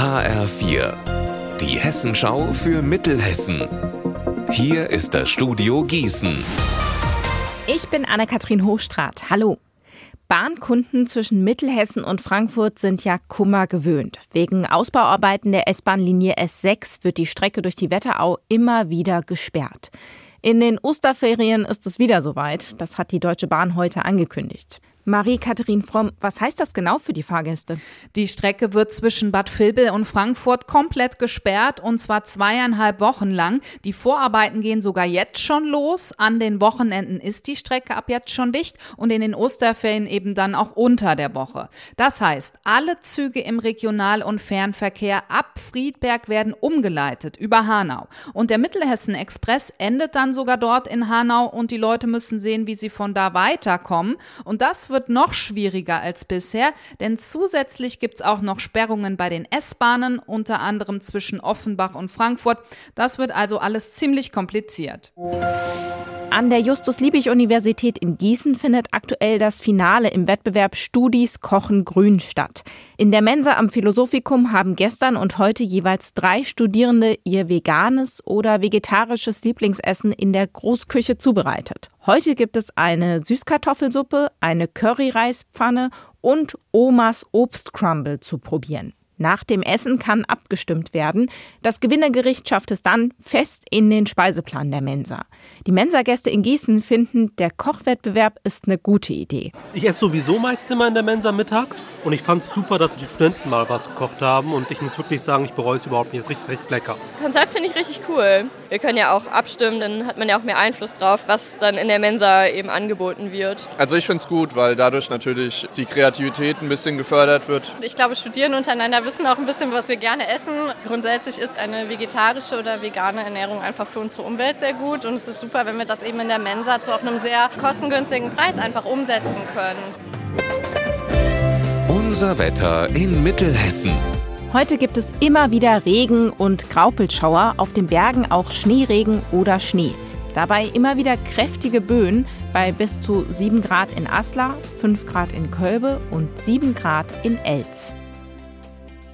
HR4, die Hessenschau für Mittelhessen. Hier ist das Studio Gießen. Ich bin Anne-Kathrin Hochstrat. Hallo. Bahnkunden zwischen Mittelhessen und Frankfurt sind ja Kummer gewöhnt. Wegen Ausbauarbeiten der S-Bahn-Linie S6 wird die Strecke durch die Wetterau immer wieder gesperrt. In den Osterferien ist es wieder soweit. Das hat die Deutsche Bahn heute angekündigt. Marie-Katharin Fromm, was heißt das genau für die Fahrgäste? Die Strecke wird zwischen Bad Vilbel und Frankfurt komplett gesperrt und zwar zweieinhalb Wochen lang. Die Vorarbeiten gehen sogar jetzt schon los. An den Wochenenden ist die Strecke ab jetzt schon dicht und in den Osterferien eben dann auch unter der Woche. Das heißt, alle Züge im Regional- und Fernverkehr ab Friedberg werden umgeleitet über Hanau. Und der Mittelhessen Express endet dann sogar dort in Hanau und die Leute müssen sehen, wie sie von da weiterkommen. Und das wird noch schwieriger als bisher, denn zusätzlich gibt es auch noch Sperrungen bei den S-Bahnen, unter anderem zwischen Offenbach und Frankfurt. Das wird also alles ziemlich kompliziert. An der Justus-Liebig-Universität in Gießen findet aktuell das Finale im Wettbewerb Studis Kochen Grün statt. In der Mensa am Philosophikum haben gestern und heute jeweils drei Studierende ihr veganes oder vegetarisches Lieblingsessen in der Großküche zubereitet. Heute gibt es eine Süßkartoffelsuppe, eine Curryreispfanne und Omas Obstcrumble zu probieren. Nach dem Essen kann abgestimmt werden. Das Gewinnergericht schafft es dann fest in den Speiseplan der Mensa. Die Mensa-Gäste in Gießen finden, der Kochwettbewerb ist eine gute Idee. Ich esse sowieso meistens immer in der Mensa mittags und ich fand es super, dass die Studenten mal was gekocht haben und ich muss wirklich sagen, ich bereue es überhaupt nicht. Es ist richtig, richtig lecker. Konzept finde ich richtig cool. Wir können ja auch abstimmen, dann hat man ja auch mehr Einfluss drauf, was dann in der Mensa eben angeboten wird. Also ich finde es gut, weil dadurch natürlich die Kreativität ein bisschen gefördert wird. Ich glaube, Studierende untereinander wissen auch ein bisschen, was wir gerne essen. Grundsätzlich ist eine vegetarische oder vegane Ernährung einfach für unsere Umwelt sehr gut und es ist super, wenn wir das eben in der Mensa zu auch einem sehr kostengünstigen Preis einfach umsetzen können. Unser Wetter in Mittelhessen. Heute gibt es immer wieder Regen und Graupelschauer, auf den Bergen auch Schneeregen oder Schnee. Dabei immer wieder kräftige Böen bei bis zu 7 Grad in Aslar, 5 Grad in Kölbe und 7 Grad in Elz.